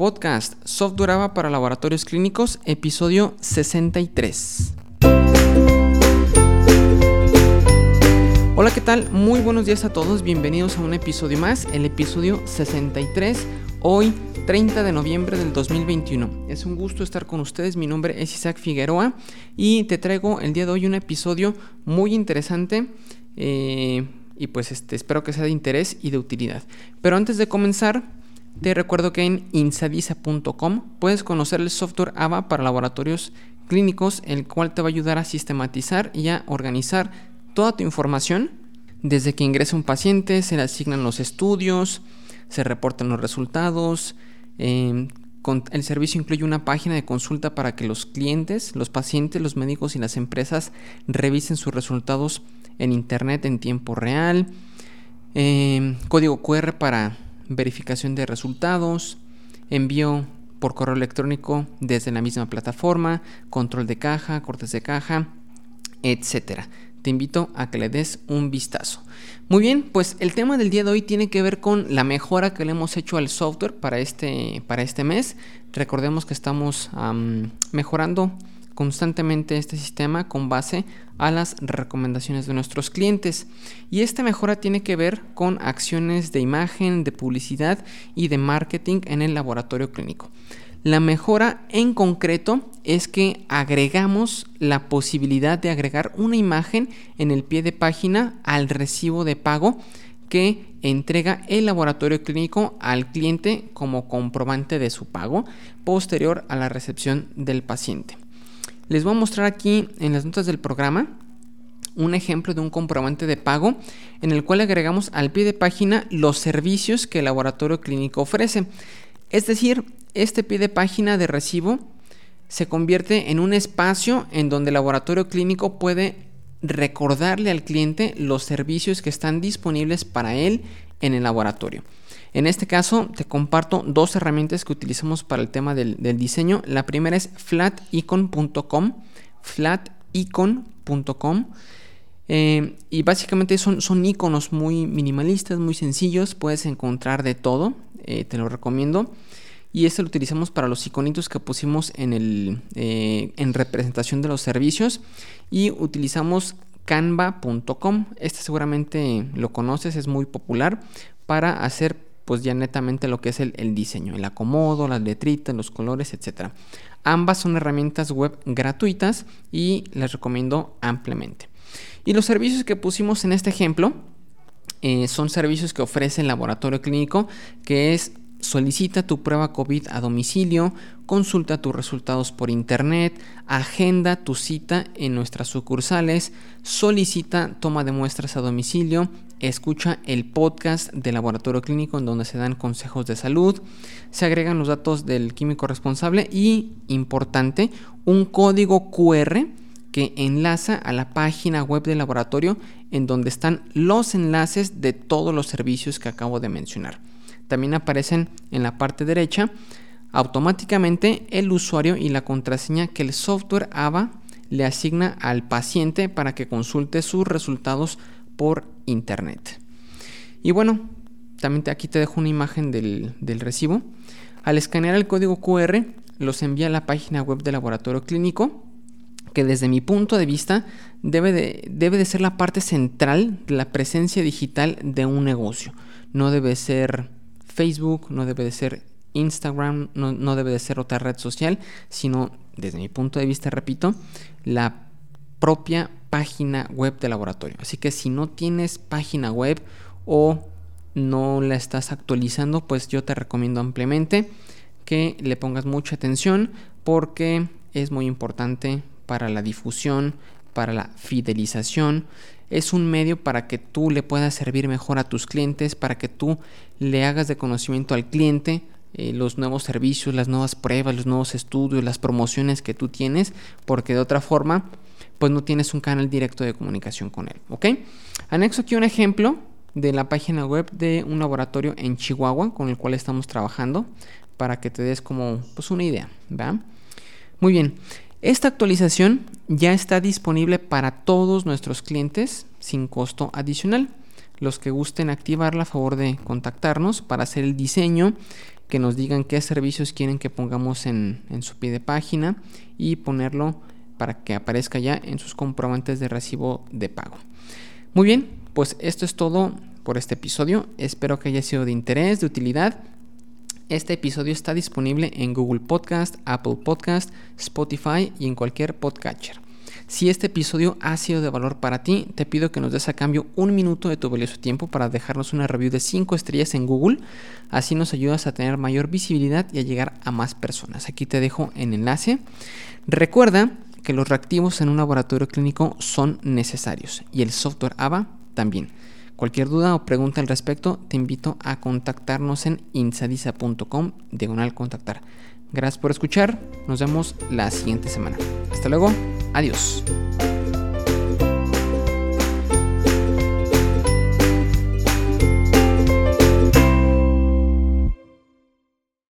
podcast Software AVA para laboratorios clínicos, episodio 63. Hola, ¿qué tal? Muy buenos días a todos, bienvenidos a un episodio más, el episodio 63, hoy 30 de noviembre del 2021. Es un gusto estar con ustedes, mi nombre es Isaac Figueroa y te traigo el día de hoy un episodio muy interesante. Eh, y pues este, espero que sea de interés y de utilidad. Pero antes de comenzar, te recuerdo que en insadisa.com puedes conocer el software AVA para laboratorios clínicos, el cual te va a ayudar a sistematizar y a organizar toda tu información. Desde que ingresa un paciente, se le asignan los estudios, se reportan los resultados. Em, el servicio incluye una página de consulta para que los clientes, los pacientes, los médicos y las empresas revisen sus resultados en internet en tiempo real. Em, código QR para verificación de resultados, envío por correo electrónico desde la misma plataforma, control de caja, cortes de caja, etcétera. Te invito a que le des un vistazo. Muy bien, pues el tema del día de hoy tiene que ver con la mejora que le hemos hecho al software para este, para este mes. Recordemos que estamos mejorando constantemente este sistema con base a las recomendaciones de nuestros clientes. Y esta mejora tiene que ver con acciones de imagen, de publicidad y de marketing en el laboratorio clínico. La mejora en concreto es que agregamos la posibilidad de agregar una imagen en el pie de página al recibo de pago que entrega el laboratorio clínico al cliente como comprobante de su pago posterior a la recepción del paciente. Les voy a mostrar aquí en las notas del programa un ejemplo de un comprobante de pago en el cual agregamos al pie de página los servicios que el laboratorio clínico ofrece. Es decir, este pie de página de recibo se convierte en un espacio en donde el laboratorio clínico puede recordarle al cliente los servicios que están disponibles para él en el laboratorio. En este caso te comparto dos herramientas que utilizamos para el tema del, diseño. La primera es flaticon.com, flaticon.com. Eh, y básicamente son, son iconos muy minimalistas, muy sencillos. Puedes encontrar de todo, eh, te lo recomiendo. Y este lo utilizamos para los iconitos que pusimos en, el, eh, en representación de los servicios. Y utilizamos canva.com. Este seguramente lo conoces, es muy popular para hacer pues ya netamente lo que es el, diseño, el acomodo, las letritas, los colores, etc. Ambas son herramientas web gratuitas y les recomiendo ampliamente. Y los servicios que pusimos en este ejemplo eh, son servicios que ofrece el laboratorio clínico, que es solicita tu prueba COVID a domicilio, consulta tus resultados por internet, agenda tu cita en nuestras sucursales, solicita toma de muestras a domicilio, escucha el podcast del laboratorio clínico en donde se dan consejos de salud, se agregan los datos del químico responsable y, importante, un código QR que enlaza a la página web del laboratorio en donde están los enlaces de todos los servicios que acabo de mencionar. También aparecen en la parte derecha automáticamente el usuario y la contraseña que el software AVA le asigna al paciente para que consulte sus resultados por internet. Y bueno, también aquí te dejo una imagen del, recibo. Al escanear el código QR, los envía a la página web del laboratorio clínico, que desde mi punto de vista debe de, debe de ser la parte central de la presencia digital de un negocio. No debe ser Facebook, no debe de ser Instagram, no, no debe de ser otra red social, sino, desde mi punto de vista, repito, la propia página web del laboratorio. Así que si no tienes página web o no la estás actualizando, pues yo te recomiendo ampliamente que le pongas mucha atención porque es muy importante para la difusión, para la fidelización. Es un medio para que tú le puedas servir mejor a tus clientes, para que tú le hagas de conocimiento al cliente eh, los nuevos servicios, las nuevas pruebas, los nuevos estudios, las promociones que tú tienes, porque de otra forma, pues no tienes un canal directo de comunicación con él, ¿ok? Anexo aquí un ejemplo de la página web de un laboratorio en Chihuahua con el cual estamos trabajando para que te des como pues una idea, ¿va? Muy bien. Esta actualización ya está disponible para todos nuestros clientes sin costo adicional. Los que gusten activarla a favor de contactarnos para hacer el diseño que nos digan qué servicios quieren que pongamos en, en su pie de página y ponerlo para que aparezca ya en sus comprobantes de recibo de pago. Muy bien, pues esto es todo por este episodio. Espero que haya sido de interés, de utilidad. Este episodio está disponible en Google Podcast, Apple Podcast, Spotify y en cualquier podcatcher. Si este episodio ha sido de valor para ti, te pido que nos des a cambio un minuto de tu valioso tiempo para dejarnos una review de 5 estrellas en Google. Así nos ayudas a tener mayor visibilidad y a llegar a más personas. Aquí te dejo el enlace. Recuerda que los reactivos en un laboratorio clínico son necesarios y el software AVA también. Cualquier duda o pregunta al respecto, te invito a contactarnos en insadisa.com diagonal contactar. Gracias por escuchar, nos vemos la siguiente semana. Hasta luego, adiós.